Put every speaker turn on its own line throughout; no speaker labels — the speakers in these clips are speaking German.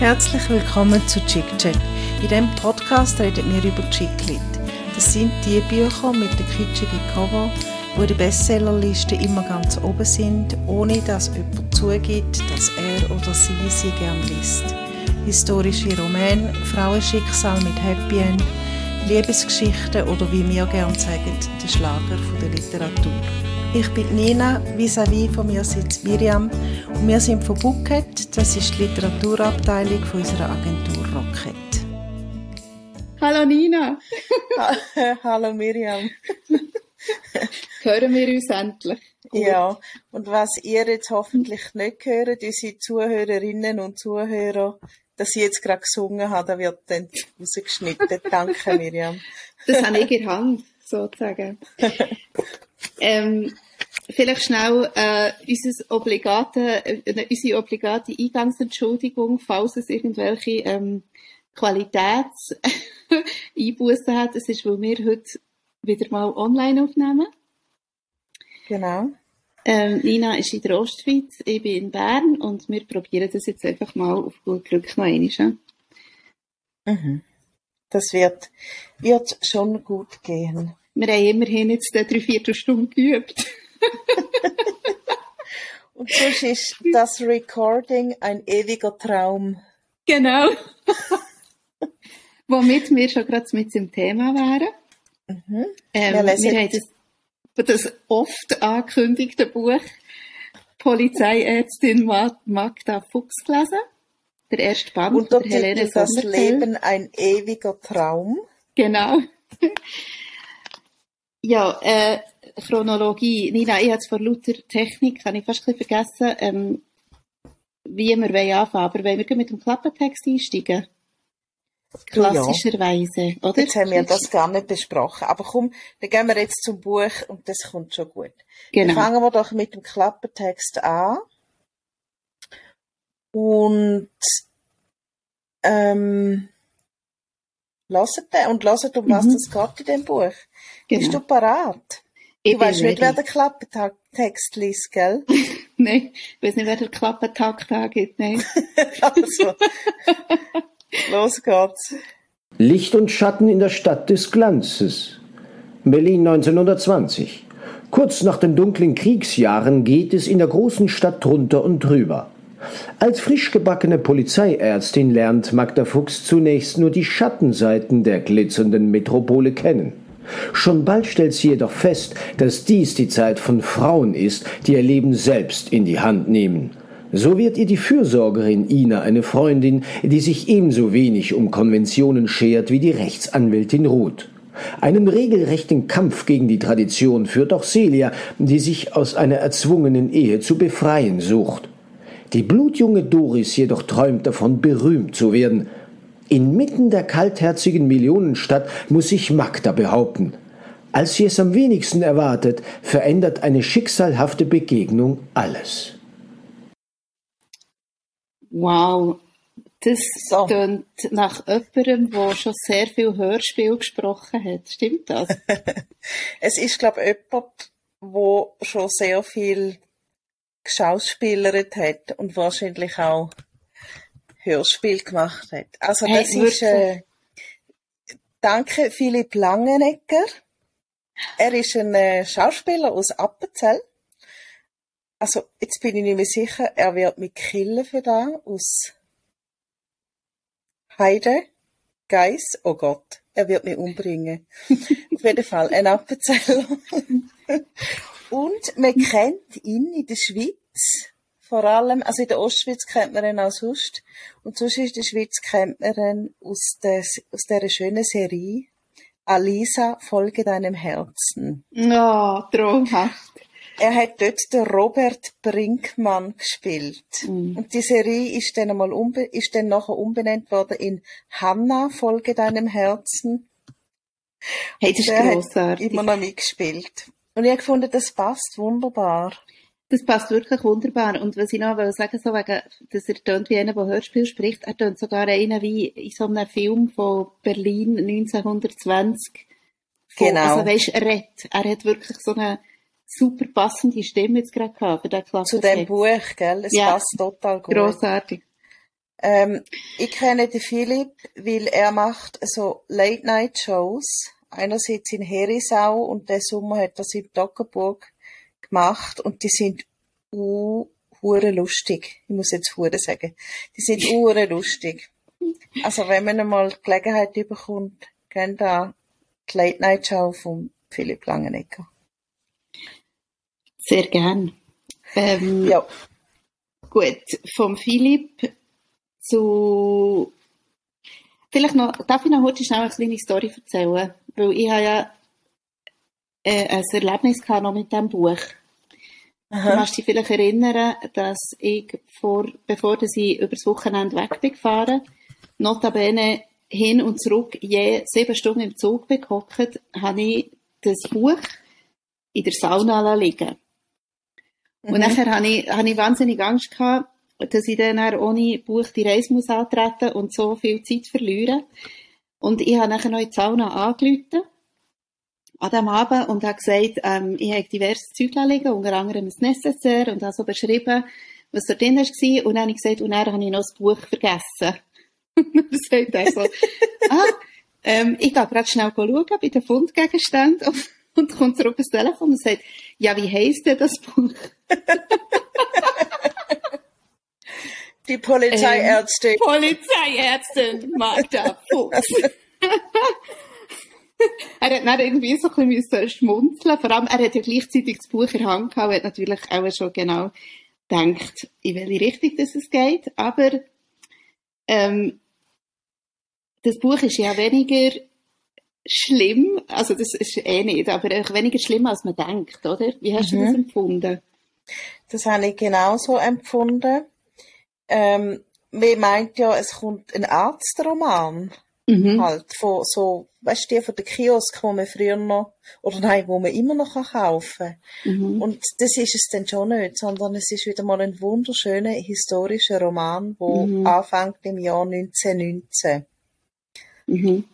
Herzlich willkommen zu Chick Chat. In diesem Podcast reden wir über Chicklit. Das sind die Bücher mit den kitschigen Cover, die in der Bestsellerliste immer ganz oben sind, ohne dass jemand zugibt, dass er oder sie sie gern liest. Historische Romane, Frauenschicksal mit Happy End, Liebesgeschichten oder wie wir gern sagen, der Schlager der Literatur. Ich bin Nina, vis-à-vis von mir sitzt Miriam und wir sind von Bucket, das ist die Literaturabteilung von unserer Agentur Rocket.
Hallo Nina!
Hallo Miriam!
Hören wir uns endlich?
Gut. Ja, und was ihr jetzt hoffentlich nicht hört, unsere Zuhörerinnen und Zuhörer, dass ich jetzt gerade gesungen habe, da wird dann rausgeschnitten. Danke Miriam.
Das habe ich in der Hand, sozusagen. Ähm, vielleicht schnell äh, unser obligate, äh, unsere obligate Eingangsentschuldigung, falls es irgendwelche ähm, Qualitätseinbußen hat. Es ist, weil wir heute wieder mal online aufnehmen.
Genau.
Ähm, Nina ist in der Ostschweiz, ich bin in Bern und wir probieren das jetzt einfach mal auf gut Glück noch einmal.
Mhm. Das wird, wird schon gut gehen.
Wir haben immerhin jetzt drei Viertelstunden geübt.
Und sonst ist das Recording ein ewiger Traum.
Genau. Womit wir schon gerade mit dem Thema wären. Mhm. Ähm, wir, wir haben das, das oft angekündigte Buch Polizeiärztin Magda Fuchs gelesen. Der erste Band
Und der Helene Das Leben ein ewiger Traum.
Genau. Ja, äh, Chronologie. Nina, ich habe es vor lauter Technik, habe ich fast ein bisschen vergessen, ähm, wie wir wollen anfangen. Aber wollen wir mit dem Klappentext einsteigen? Klassischerweise, ja. oder?
Jetzt haben wir das gar nicht besprochen. Aber komm, dann gehen wir jetzt zum Buch und das kommt schon gut.
Genau.
Dann fangen wir doch mit dem Klappentext an. Und ähm, Lasst den und lasst, um was mhm. das geht in dem Buch. Genau. Bist du parat? Ich du weißt nicht, wer den Klappentext liest, gell?
nein, ich weiß nicht, wer den Klappentakt angibt, nein.
also, los geht's.
Licht und Schatten in der Stadt des Glanzes. Berlin 1920. Kurz nach den dunklen Kriegsjahren geht es in der großen Stadt drunter und drüber. Als frisch gebackene Polizeiärztin lernt Magda Fuchs zunächst nur die Schattenseiten der glitzernden Metropole kennen. Schon bald stellt sie jedoch fest, dass dies die Zeit von Frauen ist, die ihr Leben selbst in die Hand nehmen. So wird ihr die Fürsorgerin Ina eine Freundin, die sich ebenso wenig um Konventionen schert wie die Rechtsanwältin Ruth. Einen regelrechten Kampf gegen die Tradition führt auch Celia, die sich aus einer erzwungenen Ehe zu befreien sucht. Die blutjunge Doris jedoch träumt davon, berühmt zu werden. Inmitten der kaltherzigen Millionenstadt muss sich Magda behaupten. Als sie es am wenigsten erwartet, verändert eine schicksalhafte Begegnung alles.
Wow, das so. klingt nach jemandem, der schon sehr viel Hörspiel gesprochen hat. Stimmt das?
es ist, glaube ich, jemand, der schon sehr viel geschauspielert hat und wahrscheinlich auch Hörspiel gemacht hat. Also das hey, ist äh, danke Philipp Langenegger. Er ist ein äh, Schauspieler aus Appenzell. Also jetzt bin ich nicht mehr sicher, er wird mich killen für da aus Heide, Geiss, oh Gott, er wird mich umbringen. Auf jeden Fall ein Appenzeller. Und man kennt ihn in der Schweiz, vor allem, also in der Ostschweiz kennt man ihn auch sonst. Und sonst in der Schweiz kennt man ihn aus, der, aus dieser schönen Serie Alisa, folge deinem Herzen.
Ja, oh, traumhaft.
Er hat dort den Robert Brinkmann gespielt. Mm. Und die Serie ist dann einmal umbe ist dann nachher umbenannt worden in Hanna, folge deinem Herzen.
Hey, das ist grossartig.
Hat immer noch mitgespielt. Und ich habe gefunden, das passt wunderbar.
Das passt wirklich wunderbar. Und was ich noch will sagen, so wegen, dass er tönt wie einer, der Hörspiel spricht, er tönt sogar einer wie in so einem Film von Berlin 1920.
Von, genau.
Also weisst, er redet. Er hat wirklich so eine super passende Stimme jetzt gerade gehabt für den
Zu dem Buch, gell? Es
ja.
passt total gut.
Grossartig.
Ähm, ich kenne den Philipp, weil er macht so Late-Night-Shows. Einerseits in Herisau und der Sommer hat er in Toggenburg gemacht und die sind uh, hure lustig. Ich muss jetzt hure sagen. Die sind hure lustig. Also wenn man einmal die Gelegenheit bekommt, gehen da die Late-Night-Show von Philipp Langenegger.
Sehr gern. Ähm,
Ja.
Gut, vom Philipp zu. Vielleicht noch, darf ich noch heute schnell eine kleine Story erzählen? Weil ich habe ja äh, ein Erlebnis gehabt noch mit diesem Buch. Du kannst dich vielleicht erinnern, dass ich, vor, bevor ich über das Wochenende weg bin gefahren, notabene hin und zurück je sieben Stunden im Zug gehockt, habe ich das Buch in der Sauna liegen. Und nachher habe ich, habe ich wahnsinnig Angst gehabt, dass ich dann auch ohne Buch die Reise muss antreten und so viel Zeit verlieren. Und ich habe nachher noch in die Sauna angerufen, an diesem Abend, und habe gesagt, ähm, ich habe diverse Zeug liegen, unter anderem ein Necessaire, und habe so beschrieben, was dort drin war. Und dann habe ich gesagt, und dann habe ich noch das Buch vergessen. Und dann sagt er so, ah, ähm, ich gehe gerade schnell schauen bei den Fundgegenständen und, und kommt zurück ans Telefon und sagt, ja, wie heisst denn das Buch?
Die Polizeiärztin.
Polizeiärztin Magda Fuchs. er hat dann irgendwie so ein bisschen schmunzeln Vor allem, er hat ja gleichzeitig das Buch in der Hand gehabt und hat natürlich auch schon genau gedacht, in welche Richtung das es geht. Aber ähm, das Buch ist ja weniger schlimm, also das ist eh nicht, aber weniger schlimm, als man denkt, oder? Wie hast du das empfunden?
Das habe ich genauso empfunden. Ähm, man meint ja, es kommt ein Arztroman.
Mhm.
Halt, von so, weißt du, die von der Kiosk, wo man früher noch, oder nein, wo man immer noch kann kaufen
Mhm.
Und das ist es dann schon nicht, sondern es ist wieder mal ein wunderschöner historischer Roman, wo
Mhm.
anfängt im Jahr 1919.
Mhm.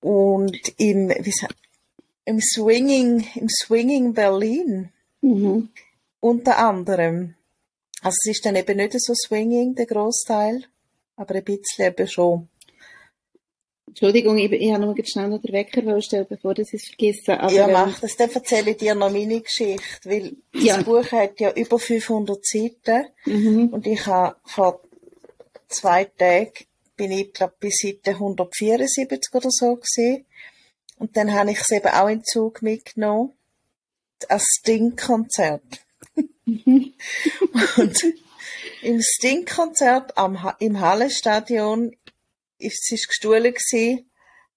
Und im, wie sa- im Swinging, im Swinging Berlin.
Mhm.
Unter anderem. Also es ist dann eben nicht so swinging, der Großteil, aber ein bisschen eben schon.
Entschuldigung, ich, ich habe nur schnell noch den Wecker stellen, bevor ich es vergesse. Aber,
ja,
ähm,
mach das. Dann erzähle ich dir noch meine Geschichte, weil
Ja.
das Buch hat ja über 500 Seiten
Mhm.
und ich habe vor zwei Tagen bin ich, glaube bis Seite 174 oder so gesehen. Und dann habe ich es eben auch in Zug mitgenommen. Ein Sting-Konzert. Und im Sting-Konzert im Hallenstadion ist es gestohlen gewesen,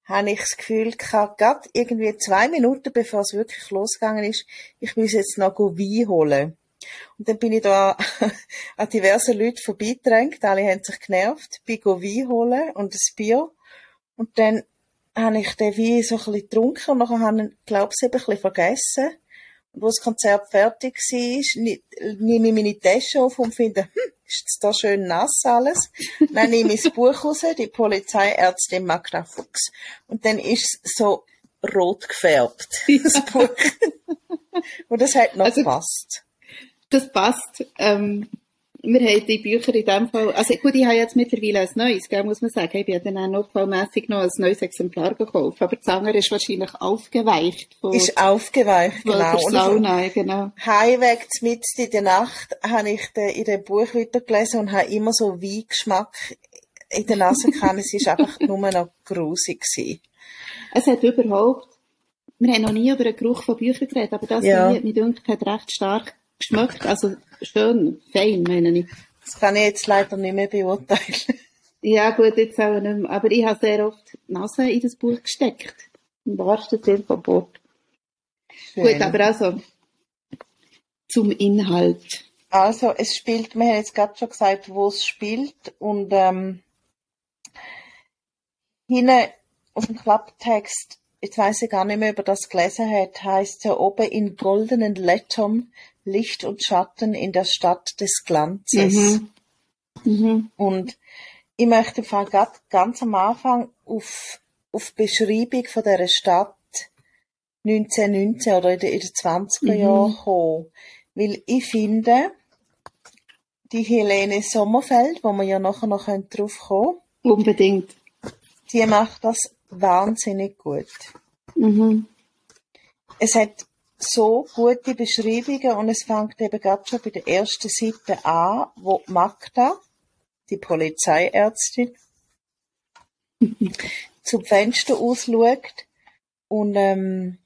habe ich das Gefühl gehabt, gerade irgendwie zwei Minuten bevor es wirklich losgegangen ist, ich muss jetzt noch Wein holen. Und dann bin ich da an diverse Leute vorbeigedrängt, alle haben sich genervt, bin Wein holen und ein Bier. Und dann habe ich den Wein so ein bisschen getrunken und nachher habe ich, glaube ich, ein bisschen vergessen. Wo das Konzert fertig war, nehme ich meine Tasche auf und finde, hm, ist da schön nass alles. Dann nehme ich das Buch raus, die Polizeiärztin Magda Fuchs. Und dann ist es so rot gefärbt, das Buch. Und das hat noch
Also-
gepasst.
Das passt. Ähm, wir haben die Bücher in dem Fall, also gut, ich habe jetzt mittlerweile ein neues, gell, muss man sagen. Ich bin dann auch notfallmässig noch ein neues Exemplar gekauft. Aber das andere ist wahrscheinlich aufgeweicht von,
Ist aufgeweicht,
von
genau.
der
auf-
Sauna, genau.
Heimweg mitten in der Nacht habe ich den, in dem Buch weitergelesen und habe immer so Weingeschmack in der Nase gehabt. es war einfach nur noch grusig. Gewesen.
Es hat überhaupt, wir haben noch nie über den Geruch von Büchern geredet, aber das
Ja.
hier, mir dünkt, hat recht stark geschmeckt. Also schön, fein, meine ich.
Das kann ich jetzt leider nicht mehr beurteilen.
Ja, gut, jetzt auch nicht mehr. Aber ich habe sehr oft die Nase in das Buch gesteckt. Im wahrsten Sinne vom Wort. Gut, aber also, zum Inhalt.
Also, es spielt, wir haben jetzt gerade schon gesagt, wo es spielt und ähm, hinten auf dem Klapptext, jetzt weiß ich gar nicht mehr, ob er das gelesen hat, heißt ja oben in goldenen Lettern Licht und Schatten in der Stadt des Glanzes.
Mhm. Mhm.
Und ich möchte ganz am Anfang auf, auf die Beschreibung von dieser Stadt 1919 oder in den, in den 20er
Mhm.
Jahren kommen. Weil ich finde, die Helene Sommerfeld, wo wir ja nachher noch drauf kommen
Unbedingt.
Die macht das wahnsinnig gut.
Mhm.
Es hat so gute Beschreibungen und es fängt eben gerade schon bei der ersten Seite an, wo Magda, die Polizeiärztin, zum Fenster ausschaut und ähm,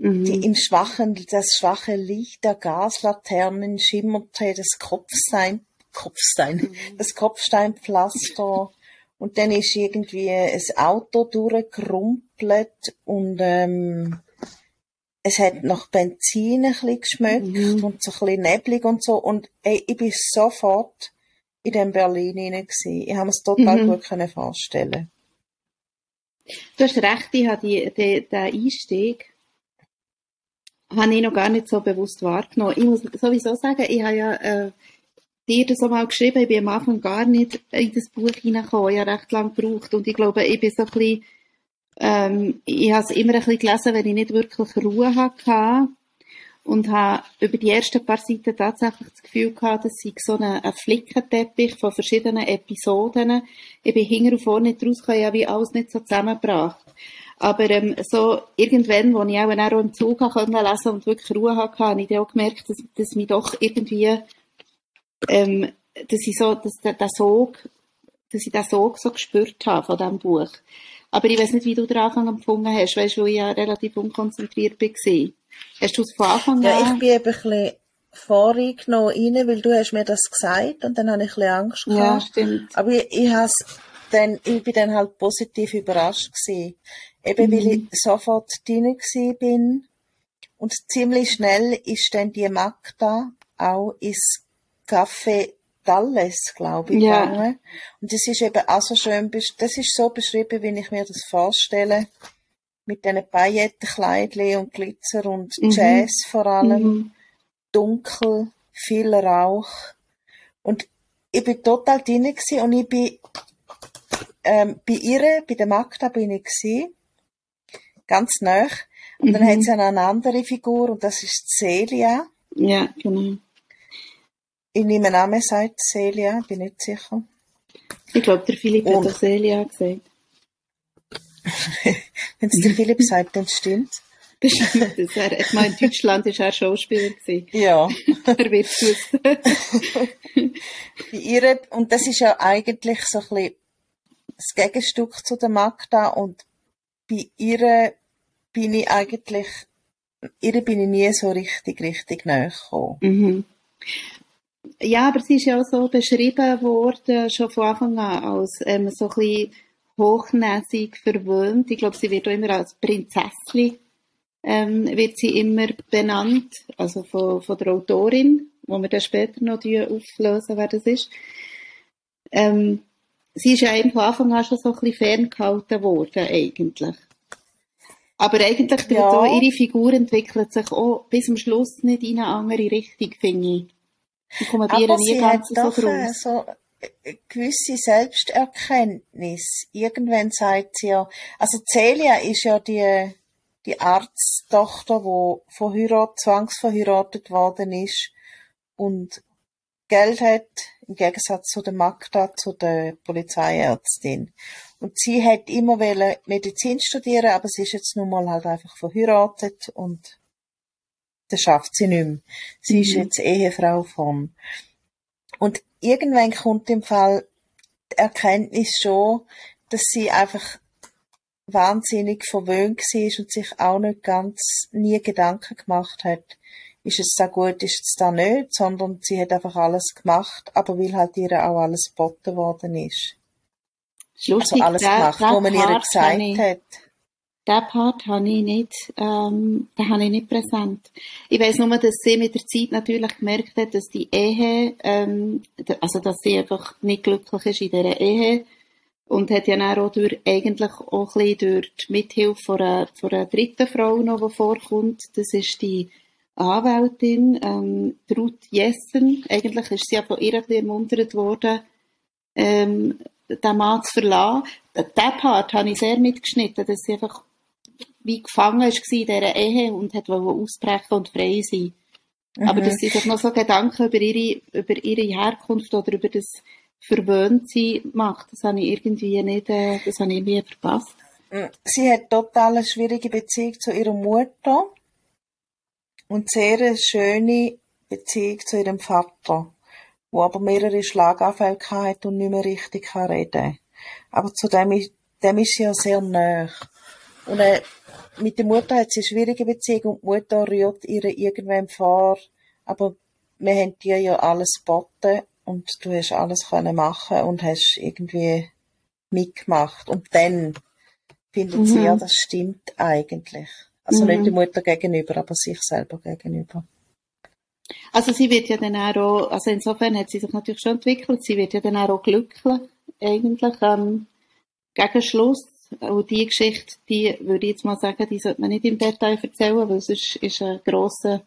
Mhm.
die im schwachen, das schwache Licht der Gaslaternen schimmerte das Kopfstein, Kopfstein, das Kopfsteinpflaster und dann ist irgendwie ein Auto durchgerumpelt und ähm, es hat nach Benzin ein bisschen geschmeckt
Mhm.
und so ein bisschen neblig und so und ey, ich bin sofort in dem Berlin hinein gewesen. Ich habe es total
Mhm.
gut können vorstellen.
Du hast recht, ich habe die, die, den Einstieg habe ich noch gar nicht so bewusst wahrgenommen. Ich muss sowieso sagen, ich habe ja äh, dir das auch mal geschrieben, ich bin am Anfang gar nicht in das Buch hineingekommen. Ich habe recht lange gebraucht und ich glaube, ich bin so ein bisschen, ähm, ich habe es immer ein bisschen gelesen, wenn ich nicht wirklich Ruhe hatte und habe über die ersten paar Seiten tatsächlich das Gefühl gehabt, dass ich so ein, ein Flickenteppich von verschiedenen Episoden. Ich bin hinten und vorne nicht rausgekommen, ich habe wie alles nicht so zusammengebracht. Aber ähm, so irgendwann, wo ich auch, auch im Zug können lesen und wirklich Ruhe hatte, habe ich dann auch gemerkt, dass, dass mich doch irgendwie, ähm, dass ich so, dass der, der Sog, dass ich den Sog so gespürt habe von diesem Buch. Aber ich weiß nicht, wie du den Anfang empfunden hast, weißt du, weil ich ja relativ unkonzentriert war. Hast du es von Anfang
Ja, ich
an?
bin eben ein bisschen voreingenommen rein, weil du hast mir das gesagt und dann habe ich ein bisschen Angst gehabt.
Ja, stimmt.
Aber ich, ich, dann, ich bin dann halt positiv überrascht gewesen. Eben weil ich sofort drin bin. Und ziemlich schnell ist dann die Magda auch ins Café Dalles, glaube ich,
Ja.
gegangen. Und das ist eben auch so schön, das ist so beschrieben, wie ich mir das vorstelle. Mit diesen Paillettenkleidchen und Glitzer und
Mhm.
Jazz vor allem
Mhm.
dunkel, viel Rauch. Und ich bin total drin gewesen und ich bin, ähm, bei ihr, bei der Magda bin ich gewesen, ganz nah. Und dann
Mhm.
hat sie eine andere Figur und das ist Celia.
Ja, genau.
Ich nehme an, man sagt Celia, bin nicht sicher.
Ich glaube, der Philipp
Und-
hat auch Celia gesagt.
Wenn es der Philipp sagt, dann stimmt.
Das stimmt. Das er, ich meine, in Deutschland war er Schauspieler. Gewesen.
Ja.
er wird es
und das ist ja eigentlich so ein bisschen das Gegenstück zu der Magda und bei ihr bin ich eigentlich, ihr bin ich nie so richtig, richtig nahe gekommen.
Mhm. Ja, aber sie ist ja auch so beschrieben worden, schon von Anfang an, als ähm, so ein bisschen hochnäsig verwöhnt. Ich glaube, sie wird auch immer als Prinzessin ähm, wird sie immer benannt, also von, von der Autorin, wo wir dann später noch auflösen, wer das ist. Ähm, sie ist ja eben von Anfang an schon so ein bisschen ferngehalten worden, eigentlich. Aber eigentlich
Ja.
so, ihre Figur entwickelt sich auch bis zum Schluss nicht in eine andere Richtung, finde ich. Ich komme bei ihr nie ganz so
äh,
raus.
so eine gewisse Selbsterkenntnis. Irgendwann sagt sie ja, also Celia ist ja die, die Arzttochter, die verheiratet, zwangsverheiratet worden ist und Geld hat, im Gegensatz zu der Magda, zu der Polizeiärztin. Und sie hat immer Medizin studieren, aber sie ist jetzt nun mal halt einfach verheiratet und das schafft sie nicht mehr. Sie ist
Mhm.
jetzt Ehefrau von. Und irgendwann kommt im Fall die Erkenntnis schon, dass sie einfach wahnsinnig verwöhnt war und sich auch nicht ganz nie Gedanken gemacht hat, ist es da gut, ist es da nicht, sondern sie hat einfach alles gemacht, aber weil halt ihr auch alles geboten worden ist.
Ist lustig,
Also alles gemacht, was man ihr gesagt hat.
Den Part habe ich nicht, ähm, den habe ich nicht präsent. Ich weiss nur, dass sie mit der Zeit natürlich gemerkt hat, dass die Ehe, ähm, also dass sie einfach nicht glücklich ist in dieser Ehe und hat ja dann auch durch, eigentlich auch ein bisschen durch die Mithilfe von einer, von einer dritten Frau noch, die vorkommt. Das ist die Anwältin, ähm, Ruth Jessen. Eigentlich ist sie ja von ihr ermuntert worden, ähm, den Mann zu verlassen. Den Part habe ich sehr mitgeschnitten, dass sie einfach wie gefangen war in dieser Ehe und hat ausbrechen und frei sein. Mhm. Aber dass sie sich noch so Gedanken über ihre, über ihre Herkunft oder über das Verwöhntsein macht, das habe ich irgendwie nicht, äh, das habe ich irgendwie verpasst.
Mm, sie hat total eine schwierige Beziehung zu ihrer Mutter und sehr eine schöne Beziehung zu ihrem Vater, wo aber mehrere Schlaganfälle hat und nicht mehr richtig kann reden. Aber zu dem ist, dem ist sie ja sehr nah. Und äh, mit der Mutter hat sie eine schwierige Beziehung und die Mutter rührt ihr irgendwann vor, aber wir haben dir ja alles geboten und du hast alles können machen und hast irgendwie mitgemacht. Und dann findet mhm. sie ja, das stimmt eigentlich. Also mhm. nicht die Mutter gegenüber, aber sich selber gegenüber.
Also sie wird ja dann auch, also insofern hat sie sich natürlich schon entwickelt, sie wird ja dann auch glücklich, eigentlich, ähm, gegen Schluss. Und die Geschichte, die würde ich jetzt mal sagen, die sollte man nicht im Detail erzählen, weil es ist, ein grosser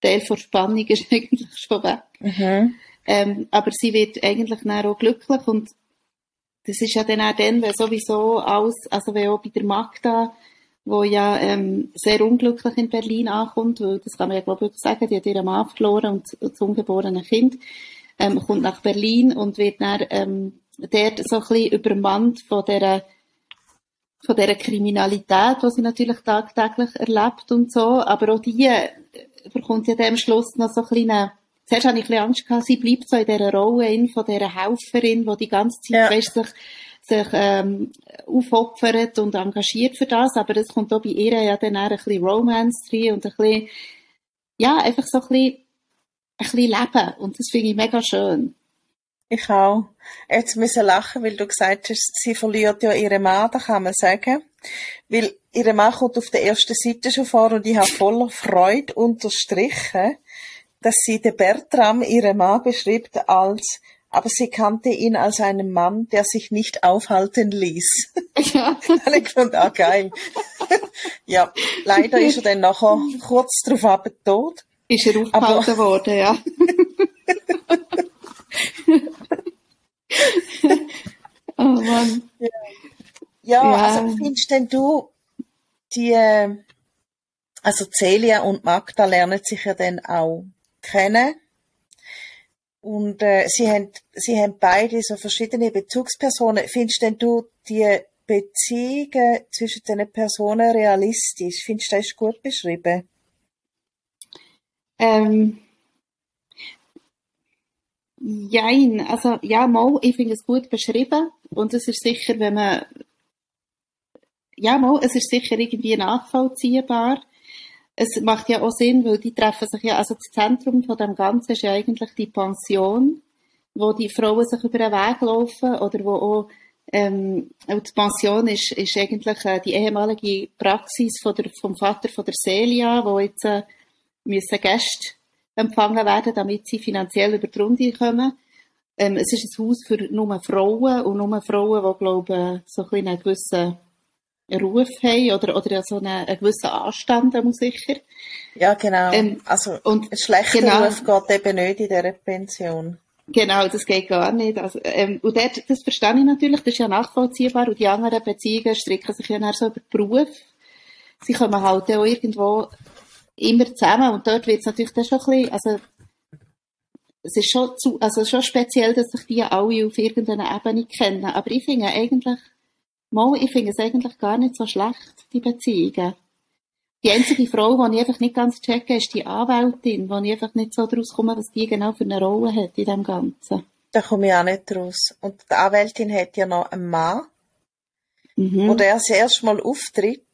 Teil der Spannung ist eigentlich schon weg. Mhm. Ähm, aber sie wird eigentlich dann auch glücklich und das ist ja dann auch dann, wenn sowieso alles, also wenn auch bei der Magda, wo ja ähm, sehr unglücklich in Berlin ankommt, weil das kann man ja glaube ich sagen, die hat ihren Mann verloren und das ungeborene Kind, ähm, kommt nach Berlin und wird dann ähm, dort so ein bisschen übermannt von dieser von dieser Kriminalität, die sie natürlich tagtäglich erlebt und so, aber auch die äh, bekommt ja dem Schluss noch so ein kleinen Zuerst hatte ich ein bisschen Angst, gehabt, sie bleibt so in dieser Rolle in, von dieser Helferin, die die ganze Zeit ja. weißt, sich, sich ähm, aufopfert und engagiert für das, aber es kommt auch bei ihr ja dann auch ein bisschen Romance drin und ein bisschen, ja, einfach so ein bisschen, ein bisschen Leben und das finde ich mega schön.
Ich auch. Jetzt müssen lachen, weil du gesagt hast, sie verliert ja ihren Mann, da kann man sagen. Weil ihre Mann kommt auf der ersten Seite schon vor und ich habe voller Freude unterstrichen, dass sie den Bertram, ihren Mann, beschreibt als aber sie kannte ihn als einen Mann, der sich nicht aufhalten ließ. Ja. ich fand, ah, geil. ja, leider ist er dann nachher kurz darauf aber tot.
Ist er aufgehalten worden, ja. oh Mann.
Ja, ja, ja. also findest denn du, die, also Celia und Magda lernen sich ja dann auch kennen. Und äh, sie, haben, sie haben beide so verschiedene Bezugspersonen. Findest denn du die Beziehungen zwischen den Personen realistisch? Findest du das gut beschrieben?
Ähm, Jein, also ja, mal, ich finde es gut beschrieben. Und es ist sicher, wenn man ja, mal, es ist sicher irgendwie nachvollziehbar. Es macht ja auch Sinn, weil die treffen sich ja, also das Zentrum von dem Ganzen ist ja eigentlich die Pension, wo die Frauen sich über den Weg laufen oder wo auch ähm, die Pension ist, ist eigentlich äh, die ehemalige Praxis von der, vom Vater von der Celia, wo jetzt äh, müssen Gäste empfangen werden, damit sie finanziell über die Runde kommen. Ähm, es ist ein Haus für nur Frauen und nur Frauen, die, glaube so ein einen gewissen Ruf haben oder, oder so einen, einen gewissen Anstand muss sicher.
Ja, genau. Ähm, also und ein schlechter genau, Ruf geht eben nicht in dieser Pension.
Genau, das geht gar nicht. Also, ähm, und dort, das verstehe ich natürlich, das ist ja nachvollziehbar und die anderen Beziehungen stricken sich ja dann so über den Beruf. Sie kommen halt auch irgendwo immer zusammen und dort wird es natürlich dann schon ein bisschen, also es ist schon, zu, also schon speziell, dass sich die alle auf irgendeiner Ebene kennen, aber ich finde eigentlich, Mal, ich finde es eigentlich gar nicht so schlecht, die Beziehungen. Die einzige Frau, die ich einfach nicht ganz checke, ist die Anwältin, wo ich einfach nicht so daraus komme, was die genau für eine Rolle hat in dem Ganzen.
Da komme ich auch nicht raus. Und die Anwältin hat ja noch einen Mann, mhm. wo der das erste Mal auftritt,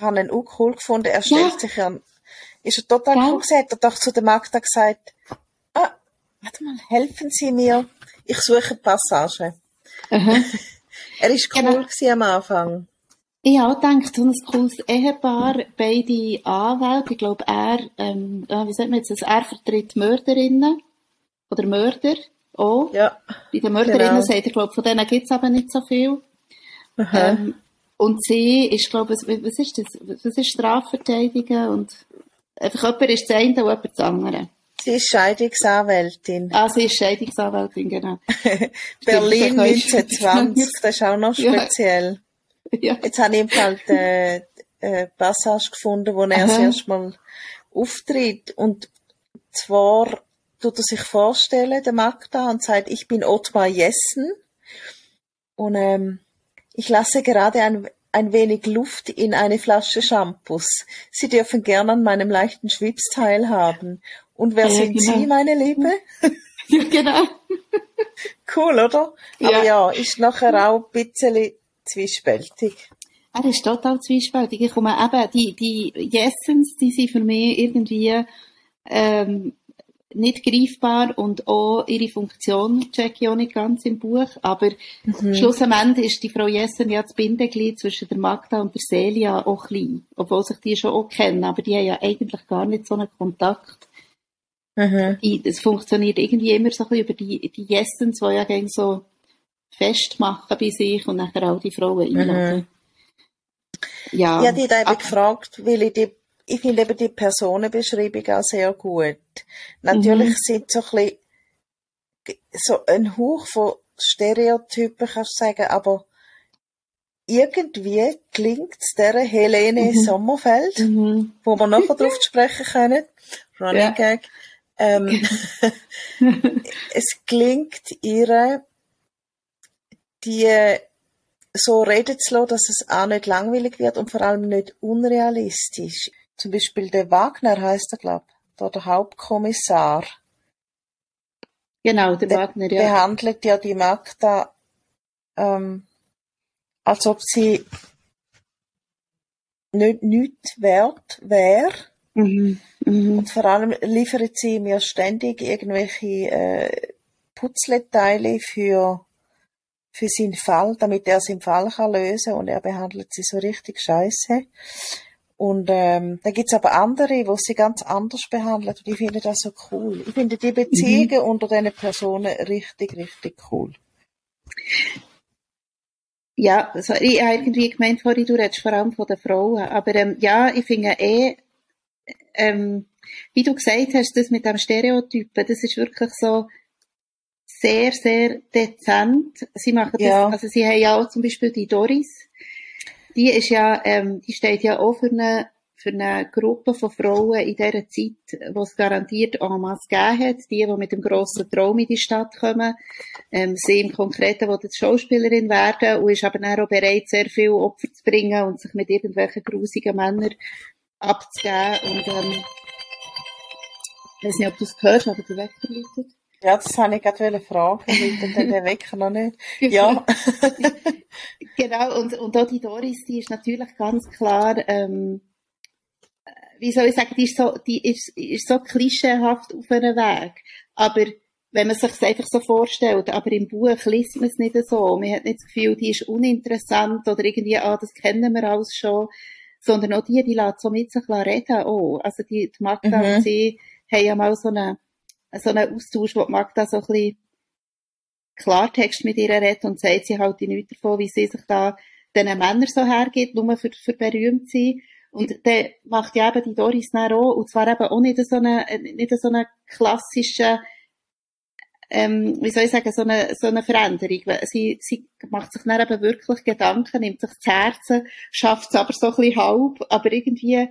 habe ihn auch cool gefunden. Er stellt ja. sich ja, ist er total ja. cool gesagt, er hat doch zu der Magda gesagt, ah, warte mal, helfen Sie mir, ich suche eine Passage. Mhm. Er war cool genau. am Anfang.
Ich habe auch gedacht, so ein cooles Ehepaar, beide Anwälte. Ich glaube, er, ähm, wie sagt man jetzt, er vertritt Mörderinnen oder Mörder auch. Ja. Bei den Mörderinnen genau. sagt er, glaube von denen gibt es aber nicht so viel. Ähm, und sie ist, glaube ich, was ist das? Was ist Strafverteidigen? Und einfach jemand ist das eine und jemand das andere.
Sie ist Scheidungsanwältin.
Ah, sie ist Scheidungsanwältin, genau.
Berlin 1920, das ist auch noch speziell. Ja. Jetzt habe ich im Fall die, die Passage gefunden, wo er das erste Mal auftritt. Und zwar tut er sich vorstellen, der Magda, und sagt, ich bin Ottmar Jessen. Und ähm, ich lasse gerade ein, ein wenig Luft in eine Flasche Shampoos. Sie dürfen gern an meinem leichten Schwips teilhaben. Und wer
Ja,
sind
genau.
Sie, meine Liebe?
Ja, genau.
Cool, oder?
Ja.
Aber ja, ist nachher auch ein bisschen zwiespältig.
Er ist total zwiespältig. Ich komme eben, die, die Jessens, die sind für mich irgendwie, ähm, nicht greifbar und auch ihre Funktion check ich auch nicht ganz im Buch. Aber schlussendlich ist die Frau Jessen ja das Bindeglied zwischen der Magda und der Celia auch klein. Obwohl sich die schon auch kennen, aber die haben ja eigentlich gar nicht so einen Kontakt.
Mhm.
Es funktioniert irgendwie immer so ein bisschen über die, die Jessens, die ja gegen so festmachen bei sich und nachher auch die Frauen einladen. Ja,
Ja, die hat eben
aber-
gefragt, weil ich die, ich finde eben die Personenbeschreibung auch sehr gut. Natürlich
Mhm.
sind so ein bisschen, so ein Hauch von Stereotypen, kannst du sagen, aber irgendwie klingt es der Helene Sommerfeld,
Mhm.
wo wir nachher drauf sprechen können, Running
Ja.
Gag, ähm, es klingt ihre, die so reden zu lassen, dass es auch nicht langweilig wird und vor allem nicht unrealistisch. Zum Beispiel der Wagner heißt er, glaub, da der Hauptkommissar.
Genau, der
Der
Wagner, ja.
behandelt ja die Magda, ähm, als ob sie nicht nichts wert wäre.
Mhm. Mhm.
Und vor allem liefert sie mir ständig irgendwelche äh, Putzleteile für, für seinen Fall, damit er seinen Fall kann lösen und er behandelt sie so richtig scheiße. Und ähm, da gibt's aber andere, wo sie ganz anders behandelt und ich finde das so cool. Ich finde die Beziehungen unter diesen Personen richtig, richtig cool.
Ja, also ich habe irgendwie gemeint vorhin, du redest vor allem von den Frauen. Aber ähm, ja, ich finde eh, ähm, wie du gesagt hast, das mit dem Stereotypen, das ist wirklich so sehr, sehr dezent. Sie machen das,
Ja.
also sie haben ja auch zum Beispiel die Doris. Die ist ja, ähm, die steht ja auch für eine, für eine Gruppe von Frauen in dieser Zeit, wo es garantiert en masse gegeben hat. Die, die mit dem grossen Traum in die Stadt kommen. Ähm, sie im Konkreten will jetzt Schauspielerin werden und ist aber auch bereit, sehr viel Opfer zu bringen und sich mit irgendwelchen grusigen Männern abzugeben. Und, ähm, ich weiß nicht, ob du es gehört aber der Wecker läutet.
Ja, das habe ich gerade fragen, weil der Wecker noch nicht. Ja.
Genau, und, und auch die Doris, die ist natürlich ganz klar, ähm, äh, wie soll ich sagen, die ist so, die ist, ist so klischeehaft auf einem Weg. Aber wenn man sich einfach so vorstellt, aber im Buch liest man es nicht so. Man hat nicht das Gefühl, die ist uninteressant oder irgendwie, ah, das kennen wir alles schon. Sondern auch die, die lässt so mit sich reden auch. Also die, die Magda
Mhm.
und sie haben ja mal so einen, so einen Austausch, wo die Magda so ein bisschen Klartext mit ihr redet und sagt, sie halte nichts davon, wie sie sich da den Männern so hergibt, nur für, für berühmt sein. Und dann macht ja eben die Doris dann auch, und zwar eben auch nicht so eine, nicht so eine klassische, ähm, wie soll ich sagen, so eine, so eine Veränderung. Sie, sie macht sich dann eben wirklich Gedanken, nimmt sich zu Herzen, schafft es aber so ein bisschen halb, aber irgendwie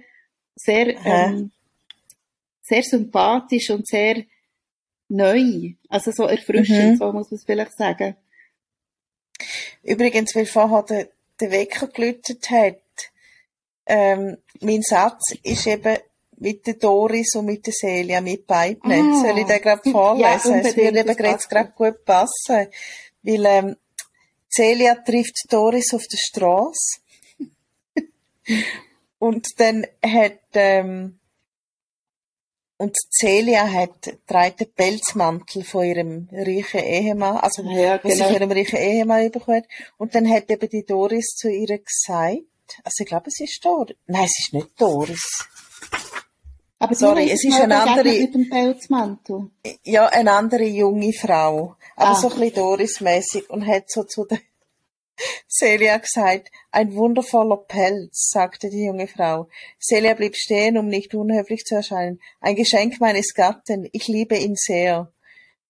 sehr, ähm, sehr sympathisch und sehr neu. Also so erfrischend,
Mhm.
so muss man es vielleicht sagen.
Übrigens, weil vorher der, der Wecker geläutet hat, ähm, mein Satz ist eben mit der Doris und mit der Celia, mit beiden.
Ah.
Soll ich den gerade
Ja,
vorlesen? es
unbedingt,
würde eben gerade gut passen. Weil ähm, Celia trifft Doris auf der Straße und dann hat ähm, und Celia hat trägt den Pelzmantel von ihrem reichen Ehemann, also
ja,
was sie
genau.
von ihrem reichen Ehemann bekommen hat. Und dann hat eben die Doris zu ihr gesagt, also ich glaube, es ist Doris. Nein, es ist nicht Doris.
Aber
Sorry, es ist eine andere-
Mit dem Pelzmantel.
Ja, eine andere junge Frau. Aber
Ah.
so ein bisschen Doris-mäßig und hat so zu der Celia gesagt, ein wundervoller Pelz, sagte die junge Frau. Celia blieb stehen, um nicht unhöflich zu erscheinen. Ein Geschenk meines Gatten, ich liebe ihn sehr.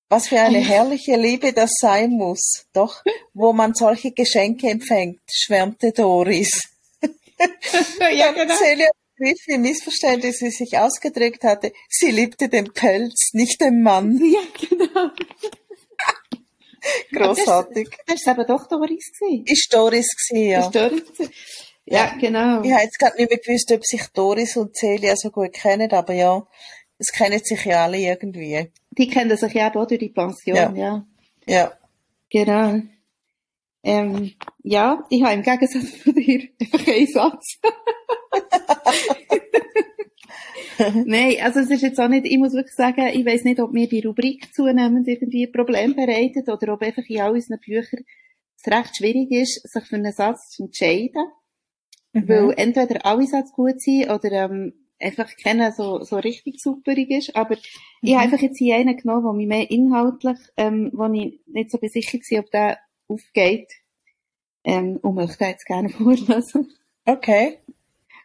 Was für eine herrliche Liebe das sein muss. Doch, wo man solche Geschenke empfängt, schwärmte Doris.
ja,
Und Celia wie viele Missverständnisse sich ausgedrückt hatte. Sie liebte den Pelz, nicht den Mann.
Ja, genau.
Großartig.
Das war aber doch Doris. gewesen.
Ist Doris gewesen, ja.
War Doris. gewesen. Ja, genau.
Ich habe jetzt gerade nicht mehr gewusst, ob sich Doris und Celia so gut kennen, aber ja, es kennen sich ja alle irgendwie.
Die kennen sich ja auch durch die Pension,
Ja.
ja.
Ja.
Genau. Ähm, ja, ich habe im Gegensatz zu dir einfach einen Satz. Nein, also es ist jetzt auch nicht, ich muss wirklich sagen, ich weiß nicht, ob mir die Rubrik zunehmend irgendwie ein Problem bereitet oder ob einfach in all unseren Büchern es recht schwierig ist, sich für einen Satz zu entscheiden. Weil entweder alle Sätze gut sind oder ähm, einfach keiner so, so richtig superig ist. Aber ich habe einfach jetzt hier einen genommen, der mich mehr inhaltlich, ähm, wo ich nicht so besicher war, ob der aufgeht. Ähm, und möchte jetzt gerne vorlesen.
Okay.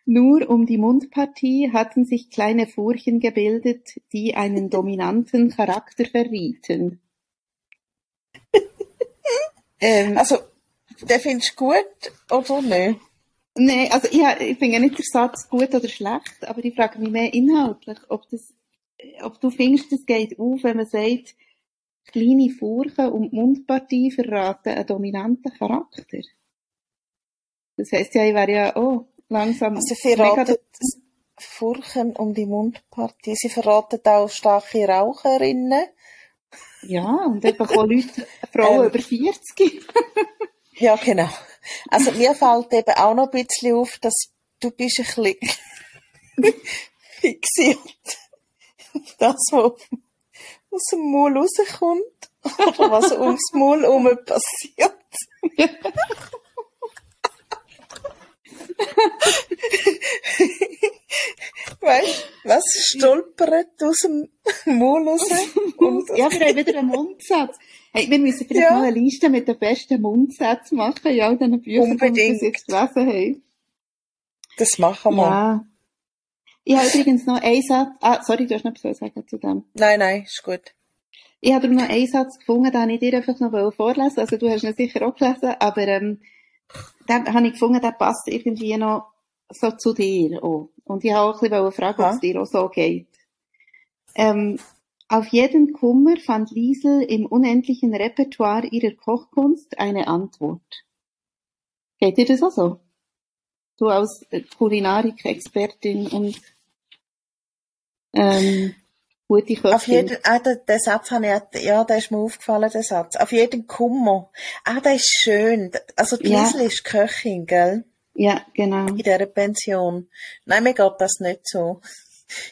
Nur um die Mundpartie hatten sich kleine Furchen gebildet, die einen dominanten Charakter verrieten. ähm,
Also, den findest du gut oder nicht?
nee, also ich, ich finde nicht den Satz gut oder schlecht, aber ich frage mich mehr inhaltlich, ob das, ob du findest, es geht auf, wenn man sagt, kleine Furchen und die Mundpartie verraten einen dominanten Charakter. Das heisst ja, ich wäre ja, oh, langsam.
Also,
mega-
verraten Furchen um die Mundpartie. Sie verraten auch starke Raucherinnen.
Ja, und einfach auch Leute, Frauen
Ähm.
über 40.
Ja, genau. Also, mir fällt eben auch noch ein bisschen auf, dass du bist ein bisschen fixiert auf das, was aus dem Maul rauskommt. Oder was ums Maul herum passiert. weißt was stolpert aus dem Maul raus? Und,
ja, wir haben wieder einen Mundsatz. Hey, wir müssen vielleicht
Ja.
mal eine Liste mit den besten Mundsätzen machen in all diesen Büchern, die wir
Unbedingt.
jetzt gelesen haben.
das machen wir.
Ja. Ich habe übrigens noch einen Satz, ah, sorry, du hast noch etwas sagen zu dem.
Nein, nein, ist gut.
Ich habe noch einen Satz gefunden, den ich dir einfach noch vorlesen Also du hast ihn sicher auch gelesen, aber ähm, den habe ich gefunden, der passt irgendwie noch so zu dir auch. Und ich habe auch ein bisschen fragen, ob
Aha.
es dir auch so geht. Ähm, auf jeden Kummer fand Liesel im unendlichen Repertoire ihrer Kochkunst eine Antwort. Geht dir das auch so? Du als Kulinarik-Expertin und ähm, gute Köchin.
Auf jeden, ah, den, den Satz habe ich, auch- ja, der ist mir aufgefallen, der Satz. Auf jeden Kummer. Ah, der ist schön. Also, die
Ja.
Liesel ist Köchin, gell?
Ja, genau.
In dieser Pension. Nein, mir geht das nicht so.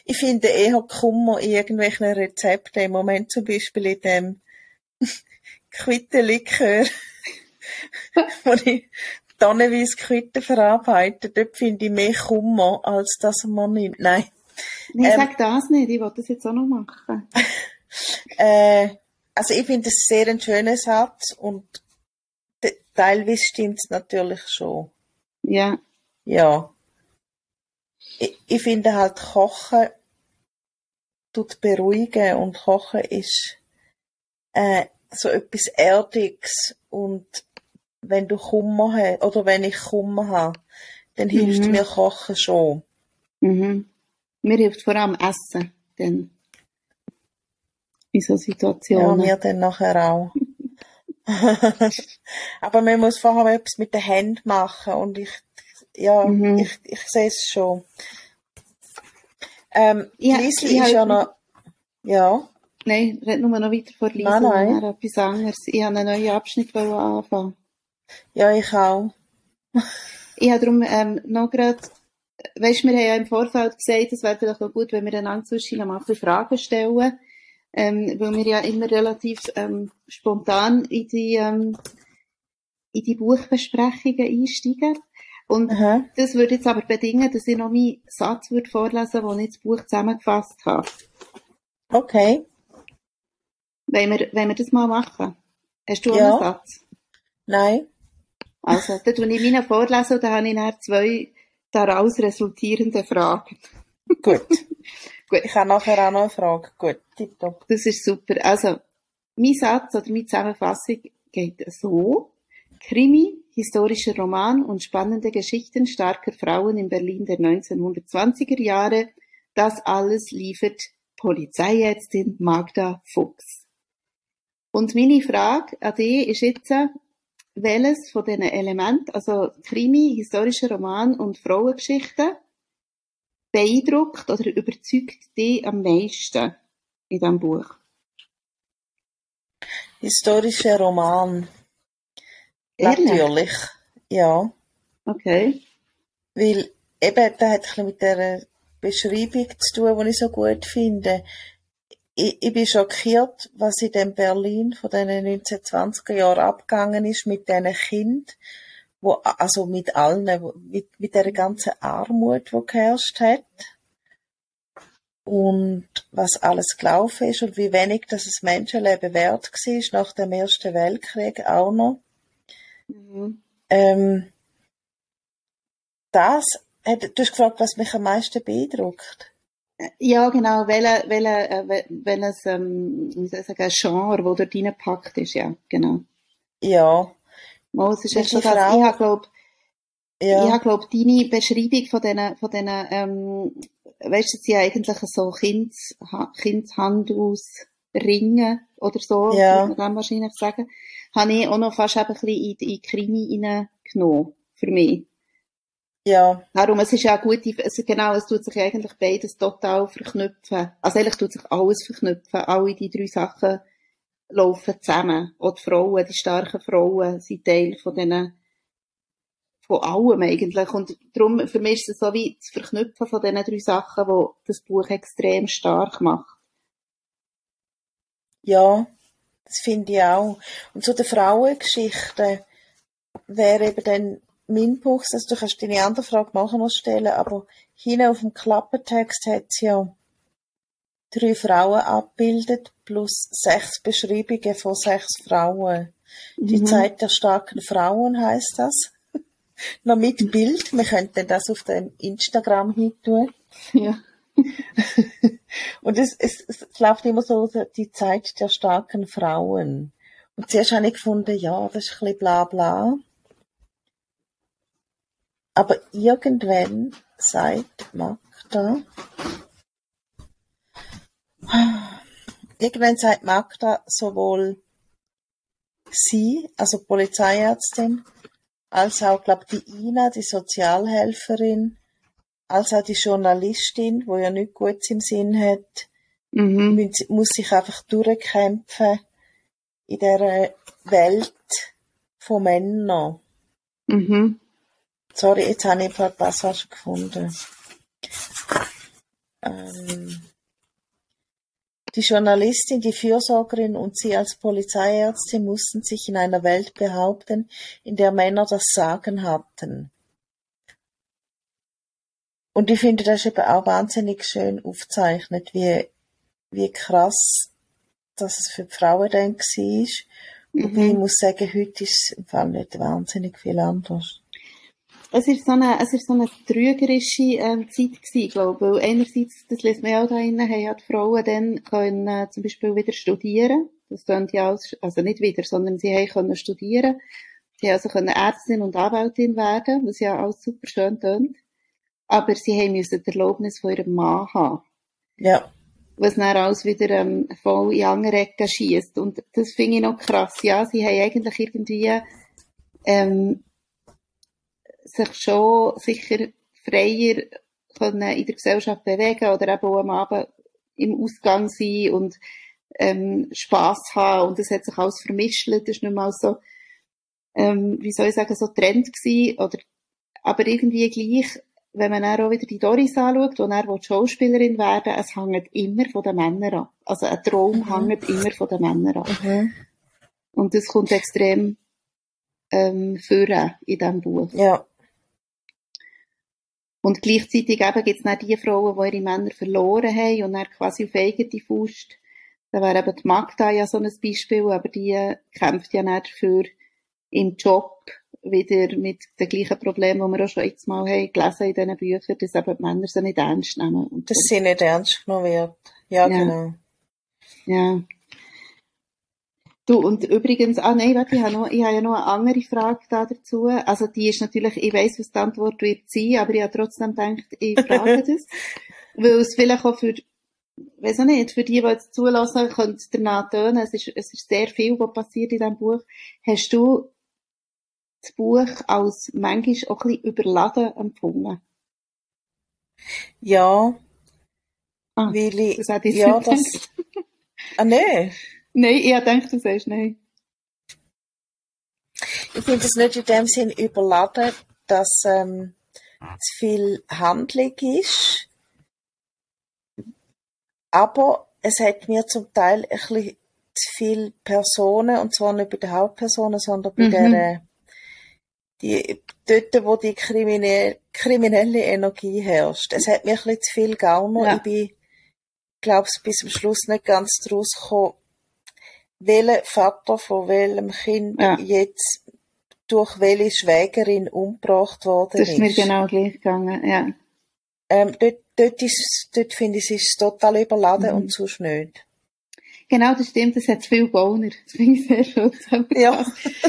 Ich finde eher Kummer in irgendwelchen Rezepten. Im Moment zum Beispiel in dem Quittenlikör, wo ich tonnenweise Quitten verarbeite. Dort finde ich mehr Kummer, als dass man nimmt. Nein.
Nein,
Ähm,
sag das nicht, ich wollte das jetzt auch noch machen.
Äh, also ich finde es sehr ein schöner Satz und te- teilweise stimmt es natürlich schon.
Ja,
Ja. Ich, ich finde halt Kochen tut beruhigen und Kochen ist äh, so etwas Erdiges und wenn du Kummer hast oder wenn ich Kummer habe, dann hilft
Mhm.
mir Kochen schon.
mhm. Mir hilft vor allem Essen, dann. In so
Ja,
Situationen.
mir dann nachher auch. Aber man muss vorher etwas mit den Händen machen und ich, ja,
Mhm.
ich, ich sehe es schon. Ähm,
Ja,
Liesl
ich
ist ja noch, ja,
Nein, red nur noch weiter vor Lisa,
Nein, nein.
dann etwas anderes. Ich habe einen neuen Abschnitt anfangen.
ja, ich auch.
Ich habe darum ähm, noch gerade, weißt, wir haben ja im Vorfeld gesagt, es wäre vielleicht noch gut, wenn wir einander zwischen mal ein Fragen stellen, ähm, weil wir ja immer relativ ähm, spontan in die, ähm, in die Buchbesprechungen einsteigen. Und
Aha.
das würde jetzt aber bedingen, dass ich noch meinen Satz würde vorlesen würde, den ich das Buch zusammengefasst habe.
Okay.
Wenn wir, wenn wir das mal machen. Hast du auch
Ja.
einen Satz?
Nein.
Also, dort, wo ich meinen vorlese, da habe ich dann zwei daraus resultierende Fragen.
Gut.
Gut.
Ich habe nachher auch noch eine Frage. Gut, tipptopp.
Das ist super. Also, mein Satz oder meine Zusammenfassung geht so. Krimi historischer Roman und spannende Geschichten starker Frauen in Berlin der 1920er Jahre. Das alles liefert Polizeiärztin Magda Fuchs. Und meine Frage an dich ist jetzt, welches von diesen Elementen, also Krimi, historischer Roman und Frauengeschichten, beeindruckt oder überzeugt dich am meisten in diesem Buch?
Historischer Roman.
Ehrlich?
Natürlich, ja.
Okay.
Weil eben, das hat ein bisschen mit der Beschreibung zu tun, die ich so gut finde. Ich, ich bin schockiert, was in dem Berlin von den 1920er Jahren abgegangen ist mit diesen Kindern, wo, also mit allen, mit, mit der ganzen Armut, die geherrscht hat. Und was alles gelaufen ist und wie wenig das es Menschenleben wert war nach dem Ersten Weltkrieg auch noch.
Mhm.
Ähm, das, hat, du hast gefragt, was mich am meisten beeindruckt.
Ja, genau, welche, welche, äh, wel- welches, ähm, wie soll ich sagen, Genre, wo dort reingepackt ist, ja, genau.
Ja,
Mal, es ist echt so, dass ich habe, glaub,
ja,
ich habe, glaub, deine Beschreibung von diesen, von diesen, ähm, weißt du, sie eigentlich so Kinds, Ha- Kindshandelsringe oder so,
Ja.
würde man wahrscheinlich sagen, habe ich auch noch fast eben ein bisschen in, in die Krimi reingenommen, für mich.
Ja,
Darum, es ist ja gute, es, genau, es tut sich eigentlich beides total verknüpfen. Also eigentlich tut sich alles verknüpfen. Alle die drei Sachen laufen zusammen. Auch die Frauen, die starken Frauen sind Teil von diesen, von allem eigentlich. Und darum, für mich ist es so wie das Verknüpfen von diesen drei Sachen, wo das Buch extrem stark macht.
ja, das finde ich auch. Und zu der Frauengeschichte wäre eben dann mein Buch, also du kannst deine andere Frage nachher noch stellen, aber hinten auf dem Klappentext hat sie ja drei Frauen abgebildet plus sechs Beschreibungen von sechs Frauen. Die
Mhm.
Zeit der starken Frauen heißt das. Noch mit Bild. Wir könnten das auf dem Instagram hin tun.
Ja.
Und es, es, es läuft immer so, die Zeit der starken Frauen. Und zuerst habe ich gefunden, ja, das ist ein bisschen bla bla. Aber irgendwann sagt Magda, irgendwann sagt Magda sowohl sie, also Polizeiärztin, als auch, glaube die Ina, die Sozialhelferin, als auch die Journalistin, wo ja nichts Gutes im Sinn hat,
Mhm.
muss sich einfach durchkämpfen in dieser Welt von Männern.
Mhm.
Sorry, jetzt habe ich ein paar Passagen gefunden. Ähm, die Journalistin, die Fürsorgerin und sie als Polizeiärztin mussten sich in einer Welt behaupten, in der Männer das Sagen hatten. Und ich finde, das eben auch wahnsinnig schön aufgezeichnet, wie, wie krass, dass es für die Frauen dann war. Wobei ich muss sagen, heute ist es im Fall nicht wahnsinnig viel anders.
Es ist so eine, es ist so eine trügerische ähm, Zeit gewesen, glaube ich. Weil einerseits, das lesen wir auch da drinnen, haben ja die Frauen dann können, äh, zum Beispiel wieder studieren. Das könnt ja alles, also nicht wieder, sondern sie haben können studieren. Sie haben also können Ärztin und Anwältin werden, was ja alles super schön tönt. Aber sie haben müssen die Erlaubnis von ihrem Mann haben
Ja,
was dann alles wieder ähm, voll in andere Ecken schießt. Und das finde ich noch krass. Ja, sie haben eigentlich irgendwie ähm, sich schon sicher freier können in der Gesellschaft bewegen oder eben auch am Abend im Ausgang sein und ähm, Spass haben. Und das hat sich alles vermischt. Das ist nicht mal so, ähm, wie soll ich sagen, so Trend gewesen. Oder, aber irgendwie gleich, wenn man dann auch wieder die Doris anschaut, wo er Schauspielerin werden es hängt immer von den Männern ab. Also ein Traum hängt immer von den Männern ab.
mhm.
Und das kommt extrem ähm, führen in diesem Buch.
ja,
Und gleichzeitig eben gibt es dann die Frauen, die ihre Männer verloren haben und dann quasi auf eigene Faust. Da wäre eben die Magda ja so ein Beispiel, aber die kämpft ja nicht dafür im Job wieder mit den gleichen Problemen, die wir auch schon jetzt mal haben gelesen in diesen Büchern, dass eben die Männer sie nicht ernst nehmen. Und
dass sie nicht ernst genommen wird. Ja,
Ja.
genau.
Ja. Du, und übrigens, ah nein, warte, ich habe, noch, ich habe ja noch eine andere Frage da dazu. Also die ist natürlich, ich weiss, was die Antwort wird sein, aber ich habe trotzdem gedacht, ich frage das. Weil es vielleicht auch für, weiß auch nicht, für die, die jetzt zulassen, könnte es danach tönen. Es ist, es ist sehr viel, was passiert in diesem Buch. Hast du das Buch als manchmal auch ein bisschen überladen empfunden?
Ja.
Ah,
weil ich,
das hätte ich
ja, das, ah, nee.
Nein, ich gedacht, du sagst nein.
Ich finde es nicht in dem Sinn überladen, dass ähm, zu viel Handlung ist. Aber es hat mir zum Teil ein bisschen zu viele Personen, und zwar nicht bei den Hauptpersonen, sondern bei
Mhm.
der, die, dort, wo die kriminelle, kriminelle Energie herrscht. Es hat mir ein bisschen zu viel Gauner.
Ja.
Ich bin, glaube ich, bis zum Schluss nicht ganz draus gekommen, welcher Vater von welchem Kind
Ja.
jetzt durch welche Schwägerin umgebracht worden
Das ist mir
ist.
genau gleich gegangen, ja.
Ähm, dort, dort, ist, dort finde ich, es ist total überladen
Mhm.
und zu nicht.
Genau, das stimmt, es hat zu viel Gauner. Das finde ich sehr schön.
Ja.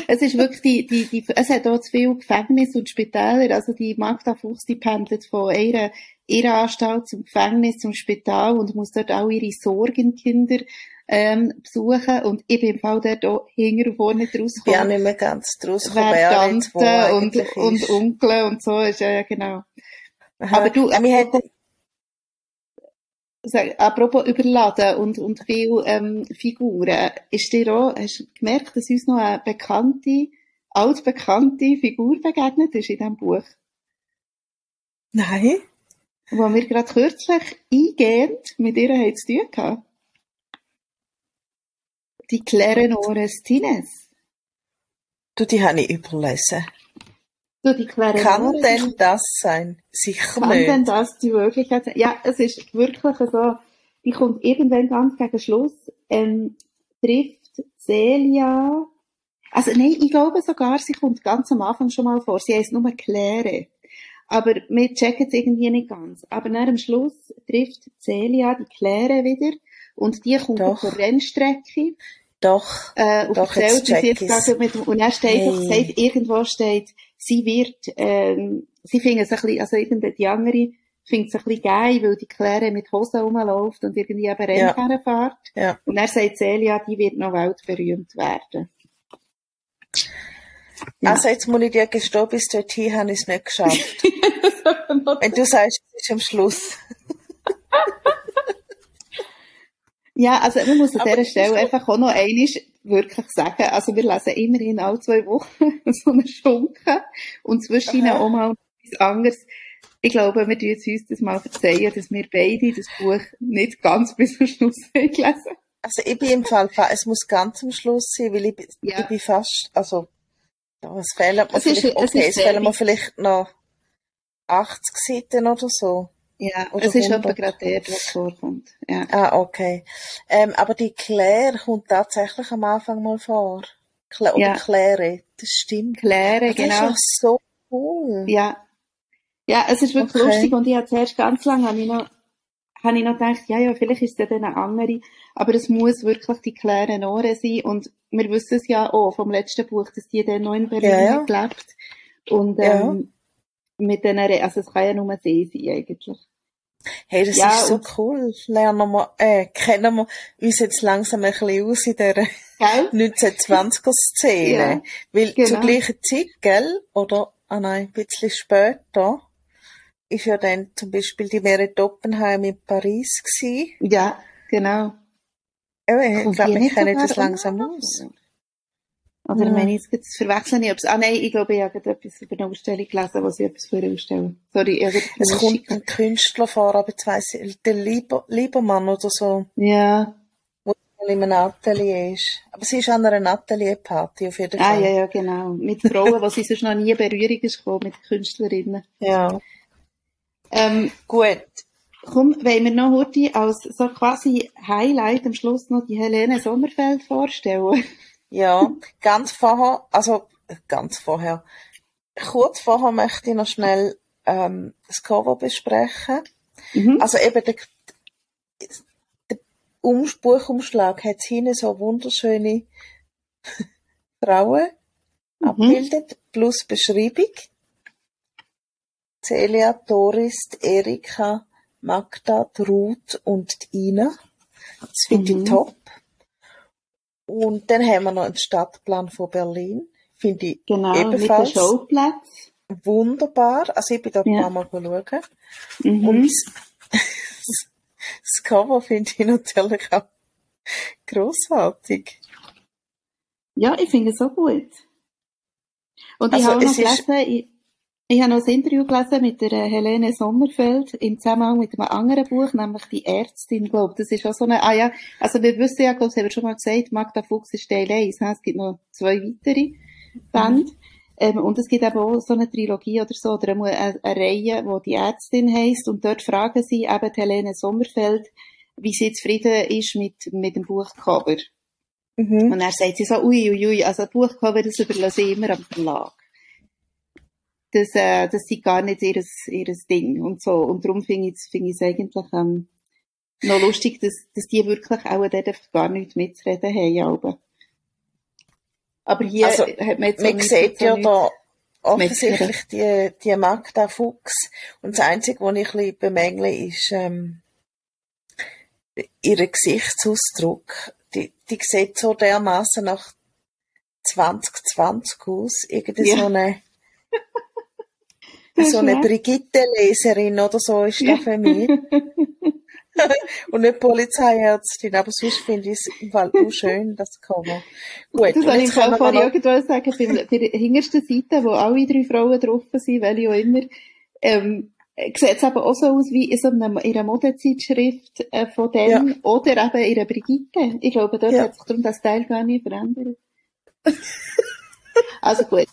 Es ist wirklich die, die, die, es hat auch zu viel Gefängnisse und Spitäler. Also die Magda Fuchs, die pendelt von ihrer, ihrer Anstalt zum Gefängnis, zum Spital und muss dort auch ihre Sorgenkinder, ähm, besuchen. Und ich bin im Fall dort auch hinten und vorne
Ich bin auch
rausgekommen.
nicht mehr ganz draus gekommen,
Tante und, und. Onkel und so ist ja, ja genau.
Aha.
Aber du,
Ja, wir hätten,
Sag, apropos überladen und, und viel ähm, Figuren, ist dir auch, hast du gemerkt, dass uns noch eine bekannte, altbekannte Figur begegnet ist in diesem Buch?
nein.
Wo wir gerade kürzlich eingehend mit ihr haben zu tun hatten. Die Claire Nores Tines.
Du, die habe ich überlesen.
Du, die Claire
Kann denn das sein? Sicher
Kann
nicht.
denn das die Wirklichkeit sein? Ja, es ist wirklich so, die kommt irgendwann ganz gegen Schluss, ähm, trifft Celia, also nein, ich glaube sogar, sie kommt ganz am Anfang schon mal vor, sie heisst nur Claire. Aber wir checken es irgendwie nicht ganz. Aber nach am Schluss trifft Celia die Claire wieder und die kommt
Doch.
auf der Rennstrecke
Doch.
äh, und
Doch,
erzählt,
jetzt
sie jetzt gerade mit und dann steht
Hey.
doch, sagt, irgendwo steht, sie wird, ähm, sie finden es ein bisschen, also irgendeine, die andere findet es ein bisschen geil, weil die Claire mit Hosen rumläuft und irgendwie eben
Ja.
Rennen fährt.
Ja.
Und dann sagt Celia, die wird noch weltberühmt werden.
Also jetzt muss ich dir gestehen, bis dorthin habe ich es nicht geschafft. Wenn du sagst, es ist am Schluss.
Ja, also man muss an
Aber
dieser Stelle einfach auch noch einiges wirklich sagen. Also wir lesen immerhin alle zwei Wochen so eine Schunke und zwischen ihnen auch mal etwas anderes. Ich glaube, wir jetzt uns das mal verzeihen, dass wir beide das Buch nicht ganz bis zum Schluss haben gelesen
Also ich bin im Fall, fa- es muss ganz am Schluss sein, weil ich, bin-
Ja.
ich bin fast, also, ja, es fehlen mir
Es ist-
vielleicht,
es
okay,
ist
es fehlen mir vielleicht noch 80 Seiten oder so.
Ja,
Oder
es ist
100.
gerade der, was vorkommt. Ja.
Ah, okay. Ähm, aber die Claire kommt tatsächlich am Anfang mal vor. Cla oder
Ja.
Claire, das stimmt.
Claire,
Das
genau.
ist ja so cool.
Ja. Ja, es ist wirklich
Okay.
lustig und ich habe zuerst ganz lange habe ich noch, habe ich noch gedacht, ja, ja, vielleicht ist es dann eine andere, aber es muss wirklich die Claire Nore sein und wir wissen es ja auch vom letzten Buch, dass die dann noch in Berlin
Ja, ja.
gelebt und
Ja.
ähm, mit den, Re- also es kann ja nur sie sein eigentlich.
Hey, das
Ja,
ist so cool. Lernen wir, äh, kennen wir uns jetzt langsam ein bisschen aus in dieser
Gell?
1920er-Szene.
Ja,
Weil
genau.
zur gleichen Zeit, gell, oder, ah nein, ein bisschen später, ist ja dann zum Beispiel die Meret Oppenheim in Paris gewesen.
Ja, genau.
Eben, ich glaube, wir kennen das langsam aus.
Oder
Ja.
meine ich, jetzt zu verwechseln ich, ob's, ah nein, ich glaube, ich habe etwas über eine Ausstellung gelesen, wo sie etwas für eine Ausstellung. Sorry, ich
Es kommt ein Künstler vor, aber jetzt weiss ich, der Lieber, Liebermann oder so,
Ja,
der in einem Atelier ist. Aber sie ist an einer Atelierparty auf jeden
ah,
Fall.
ja, ja, genau. Mit Frauen, die sie sonst noch nie in Berührung ist gekommen, mit Künstlerinnen.
ja.
Ähm,
Gut.
Komm, wollen wir noch heute als so quasi Highlight am Schluss noch die Helene Sommerfeld vorstellen?
Ja, ganz vorher, also ganz vorher, kurz vorher möchte ich noch schnell ähm, das Cover besprechen.
Mhm.
Also eben der, der um Buchumschlag hat hinten so wunderschöne Frauen
Mhm.
abbildet, plus Beschreibung. Celia, Doris, Erika, Magda, Ruth und Ina. Das finde
Mhm.
ich top. Und dann haben wir noch einen Stadtplan von Berlin. Finde ich
Genau, mit dem
ebenfalls
Schauplatz.
wunderbar. Also ich bin da ein
Ja.
paar Mal schauen.
Mhm.
Und das, das Cover finde ich natürlich auch grossartig.
Ja, ich finde es so gut. Und ich
Also,
habe auch noch gelesen, ich, ich habe noch ein Interview gelesen mit der äh, Helene Sommerfeld im Zusammenhang mit einem anderen Buch, nämlich die Ärztin, glaube Das ist auch so eine, ah ja, also wir wissen ja, glaube ich, haben wir schon mal gesagt, Magda Fuchs ist Teil 1, he? es gibt noch zwei weitere Bände. Ähm, und es gibt eben auch so eine Trilogie oder so, oder eine, eine, Reihe, wo die Ärztin heisst, und dort fragen sie eben Helene Sommerfeld, wie sie zufrieden ist mit, mit dem Buchcover.
Mhm.
Und er sagt sie so, ui, ui, ui, also Buchcover, das überlasse ich immer am Verlag. Das, äh, das ist gar nicht ihres, ihres Ding und so. Und darum finde ich, es eigentlich, ähm, noch lustig, dass, dass die wirklich auch dort einfach gar nichts mitzureden haben, aber. Aber hier
Also,
hat man jetzt
Man
nicht
sieht ja
nichts-
da offensichtlich die, die Magda Fuchs. Und das Einzige, was ich ein bisschen bemängle, ist ähm, ihr Gesichtsausdruck. Die, die sieht so dermaßen nach 2020 aus. Irgendwie
Ja.
so eine, so eine
wahr.
Brigitte-Leserin oder so ist das für mich. und nicht Polizeiärztin, aber sonst finde ich es im Fall auch schön, das Cover. Gut,
Das
jetzt
ich
kommen
vorhin
noch-
irgendwo sagen, bei, der hintersten Seite, wo alle drei Frauen drauf sind, welche auch immer, ähm, sieht es aber auch so aus wie in so einer, in einer Modezeitschrift äh, von denen oder eben in einer Brigitte. Ich glaube, dort
Ja.
hat sich darum das Teil gar nicht verändert. also gut.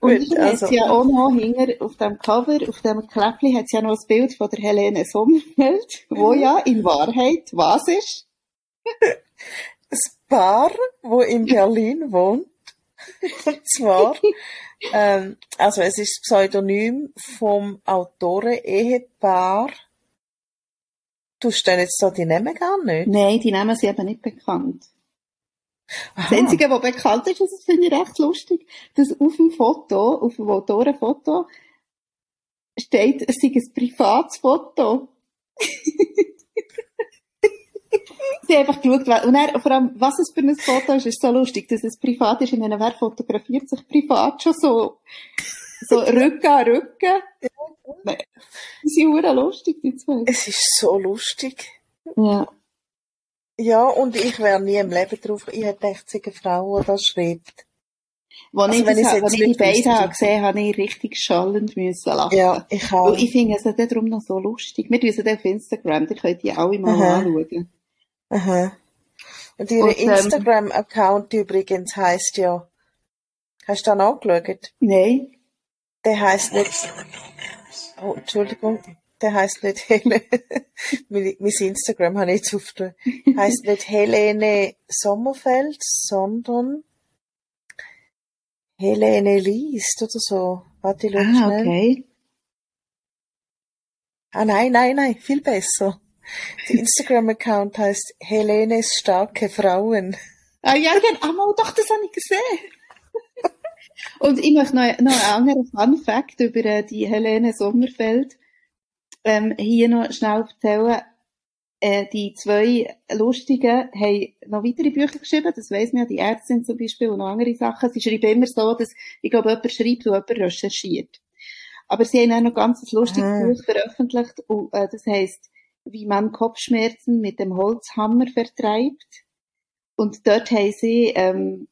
Und
Gut,
hat
also-
ja auch noch hinter, auf dem Cover, auf dem Kläppli, hat es ja noch ein Bild von der Helene Sommerfeld, wo ja in Wahrheit was ist?
das Paar, wo in Berlin wohnt. Und zwar, ähm, also es ist Pseudonym vom Autoren-Ehepaar. Du denn jetzt da die Namen gar nicht?
Nein, die Namen sind eben nicht bekannt. Das
Aha.
Einzige, was bekannt ist, das finde ich recht lustig, dass auf dem Foto, auf dem Autorenfoto, steht, es sei ein privates Foto. Sie haben einfach geschaut, und dann, vor allem, was es für ein Foto ist, ist so lustig, dass es privat ist. Ich meine, wer fotografiert sich privat schon so, so Rücken an Rücken? Die sind verdammt lustig, die zwei.
Es ist so lustig.
Ja.
Ja, und ich wäre nie im Leben drauf. Ich hätte gedacht, es eine Frau, die das schreibt.
Als
Also,
ich,
wenn
das,
jetzt
ich die beiden habe gesehen habe, ich richtig schallend müssen lachen.
Ja, ich
Und
auch.
ich finde es dann darum noch so lustig. Wir es auf Instagram, da könnt ihr alle mal
Aha.
anschauen.
Aha. Und ihr
Und, ähm,
Instagram-Account übrigens heisst ja, hast du da nachgeschaut?
Nein.
Der heißt nicht. Oh, Entschuldigung. Der heißt nicht Helene. mein Instagram habe ich jetzt aufgeschrieben. Heißt nicht Helene Sommerfeld, sondern Helene Liest oder so. Warte, ich
Ah,
schnell.
okay.
Ah, nein, nein, nein, viel besser. Der Instagram-Account heißt Helenes starke Frauen.
Ah, ja, genau. Ah, mal, doch, das habe ich gesehen. Und ich möchte noch, noch einen anderen Fun Fact über äh, die Helene Sommerfeld ähm, hier noch schnell erzählen. Äh, die zwei Lustigen haben noch weitere Bücher geschrieben, das weiss man ja, die Ärztin zum Beispiel und noch andere Sachen. Sie schreiben immer so, dass, ich glaube, jemand schreibt und jemand recherchiert. Aber sie haben auch noch ganz ein lustiges
Ah.
Buch veröffentlicht, und, äh, das heisst, wie man Kopfschmerzen mit dem Holzhammer vertreibt. Und dort haben sie ähm,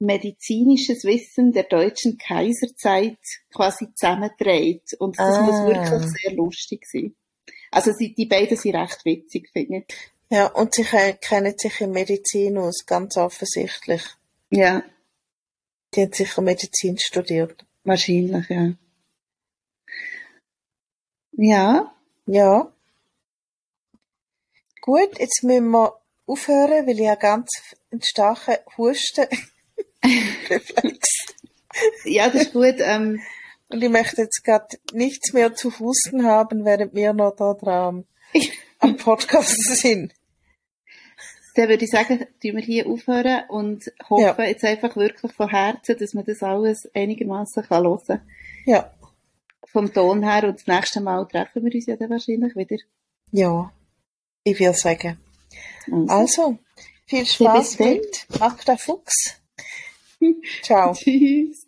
medizinisches Wissen der deutschen Kaiserzeit quasi zusammengetragen. Und das
Ah.
muss wirklich sehr lustig sein. Also sie, die beiden sind recht witzig, finde ich.
Ja, und sie ke- kennen sich in Medizin aus, ganz offensichtlich.
Ja,
Die haben sicher Medizin studiert.
wahrscheinlich, ja. Ja,
Ja. Gut, jetzt müssen wir aufhören, weil ich ja ganz einen starken Husten Reflex.
ja, das ist gut. Ähm,
Und ich möchte jetzt gerade nichts mehr zu husten haben, während wir noch da dran am Podcast sind.
dann würde ich sagen, tun wir hier aufhören und hoffen
Ja.
jetzt einfach wirklich von Herzen, dass man das alles einigermaßen kann hören kann.
Ja.
Vom Ton her und das nächste Mal treffen wir uns ja dann wahrscheinlich wieder.
Ja. Ich will sagen.
Also,
Also, viel Spaß mit Magda Fuchs. Ciao.
Tschüss.